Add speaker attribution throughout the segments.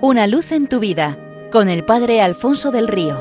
Speaker 1: Una luz en tu vida con el Padre Alfonso del Río.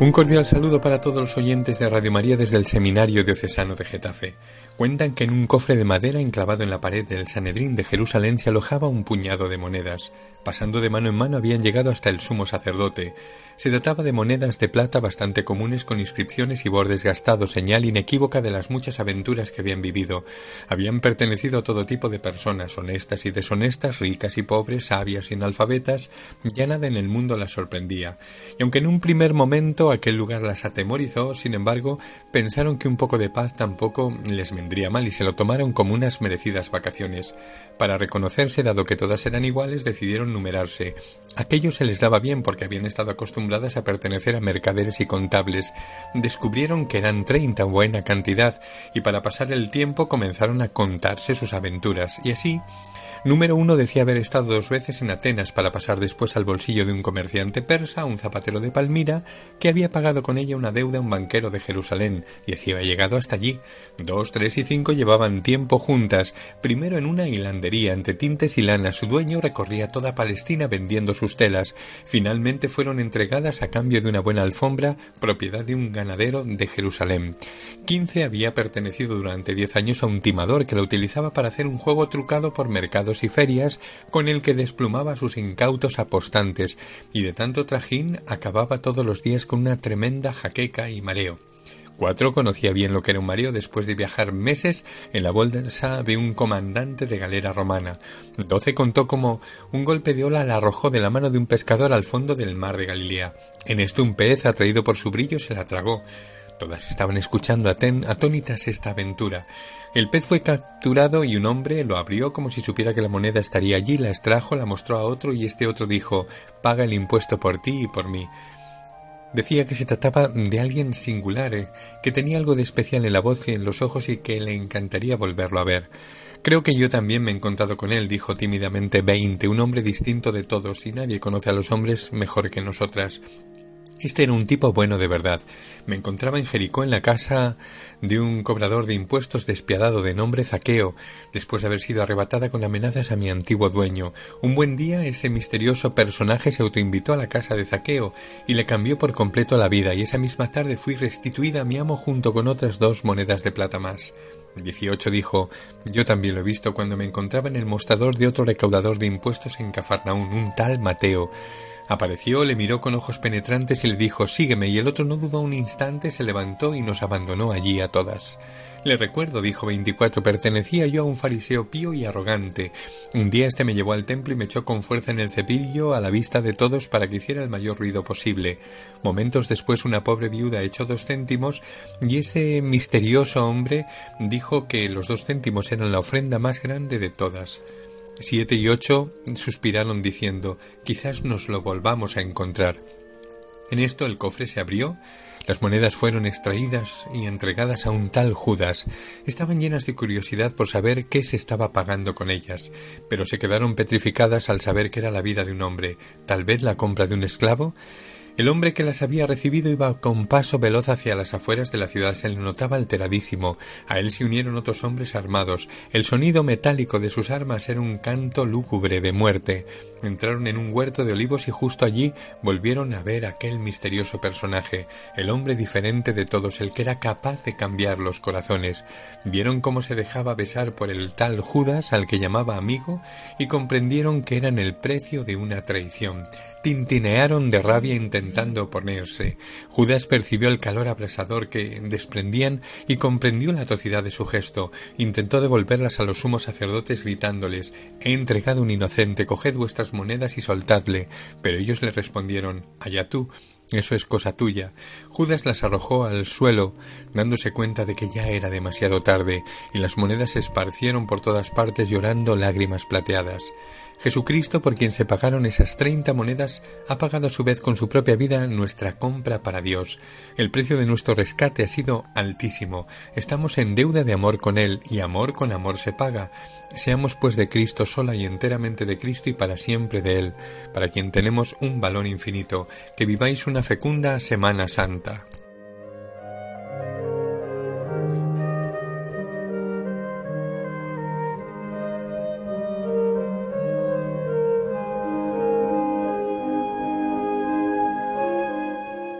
Speaker 2: Un cordial saludo para todos los oyentes de Radio María desde el Seminario Diocesano de Getafe. Cuentan que en un cofre de madera enclavado en la pared del Sanedrín de Jerusalén se alojaba un puñado de monedas. Pasando de mano en mano habían llegado hasta el sumo sacerdote. Se trataba de monedas de plata bastante comunes con inscripciones y bordes gastados, señal inequívoca de las muchas aventuras que habían vivido. Habían pertenecido a todo tipo de personas, honestas y deshonestas, ricas y pobres, sabias y analfabetas, ya nada en el mundo las sorprendía. Y aunque en un primer momento aquel lugar las atemorizó, sin embargo, pensaron que un poco de paz tampoco les vendría mal y se lo tomaron como unas merecidas vacaciones. Para reconocerse, dado que todas eran iguales, decidieron numerarse. Aquello se les daba bien porque habían estado acostumbradas a pertenecer a mercaderes y contables. Descubrieron que eran treinta buena cantidad y para pasar el tiempo comenzaron a contarse sus aventuras y así Número uno decía haber estado dos veces en Atenas para pasar después al bolsillo de un comerciante persa, un zapatero de Palmira, que había pagado con ella una deuda a un banquero de Jerusalén, y así había llegado hasta allí. Dos, tres y cinco llevaban tiempo juntas, primero en una hilandería entre tintes y lana. Su dueño recorría toda Palestina vendiendo sus telas. Finalmente fueron entregadas a cambio de una buena alfombra, propiedad de un ganadero de Jerusalén. Quince había pertenecido durante diez años a un timador que la utilizaba para hacer un juego trucado por mercados y ferias con el que desplumaba a sus incautos apostantes, y de tanto trajín acababa todos los días con una tremenda jaqueca y mareo. Cuatro conocía bien lo que era un mareo después de viajar meses en la bolsa de un comandante de galera romana. Doce contó cómo un golpe de ola la arrojó de la mano de un pescador al fondo del mar de Galilea. En esto un pez, atraído por su brillo, se la tragó. Todas estaban escuchando atónitas esta aventura. El pez fue capturado y un hombre lo abrió como si supiera que la moneda estaría allí, la extrajo, la mostró a otro y este otro dijo Paga el impuesto por ti y por mí. Decía que se trataba de alguien singular, eh, que tenía algo de especial en la voz y en los ojos y que le encantaría volverlo a ver. Creo que yo también me he encontrado con él, dijo tímidamente Veinte, un hombre distinto de todos, y nadie conoce a los hombres mejor que nosotras. Este era un tipo bueno de verdad. Me encontraba en Jericó en la casa de un cobrador de impuestos despiadado de nombre Zaqueo, después de haber sido arrebatada con amenazas a mi antiguo dueño. Un buen día ese misterioso personaje se autoinvitó a la casa de Zaqueo y le cambió por completo la vida, y esa misma tarde fui restituida a mi amo junto con otras dos monedas de plata más. Dieciocho dijo Yo también lo he visto cuando me encontraba en el mostrador de otro recaudador de impuestos en Cafarnaún, un tal Mateo. Apareció, le miró con ojos penetrantes y le dijo Sígueme, y el otro no dudó un instante, se levantó y nos abandonó allí a todas. Le recuerdo, dijo veinticuatro, pertenecía yo a un fariseo pío y arrogante. Un día este me llevó al templo y me echó con fuerza en el cepillo a la vista de todos para que hiciera el mayor ruido posible. Momentos después una pobre viuda echó dos céntimos y ese misterioso hombre dijo que los dos céntimos eran la ofrenda más grande de todas. Siete y ocho suspiraron diciendo quizás nos lo volvamos a encontrar. En esto el cofre se abrió, las monedas fueron extraídas y entregadas a un tal Judas. Estaban llenas de curiosidad por saber qué se estaba pagando con ellas, pero se quedaron petrificadas al saber que era la vida de un hombre, tal vez la compra de un esclavo. El hombre que las había recibido iba con paso veloz hacia las afueras de la ciudad. Se le notaba alteradísimo. A él se unieron otros hombres armados. El sonido metálico de sus armas era un canto lúgubre de muerte. Entraron en un huerto de olivos y justo allí volvieron a ver aquel misterioso personaje, el hombre diferente de todos, el que era capaz de cambiar los corazones. Vieron cómo se dejaba besar por el tal Judas al que llamaba amigo y comprendieron que eran el precio de una traición tintinearon de rabia intentando oponerse. Judas percibió el calor abrasador que desprendían y comprendió la atrocidad de su gesto. Intentó devolverlas a los sumos sacerdotes gritándoles He entregado un inocente, coged vuestras monedas y soltadle. Pero ellos le respondieron Allá tú, eso es cosa tuya. Judas las arrojó al suelo, dándose cuenta de que ya era demasiado tarde, y las monedas se esparcieron por todas partes llorando lágrimas plateadas. Jesucristo, por quien se pagaron esas treinta monedas, ha pagado a su vez con su propia vida nuestra compra para Dios. El precio de nuestro rescate ha sido altísimo. Estamos en deuda de amor con Él, y amor con amor se paga. Seamos pues de Cristo sola y enteramente de Cristo y para siempre de Él, para quien tenemos un valor infinito. Que viváis una fecunda Semana Santa.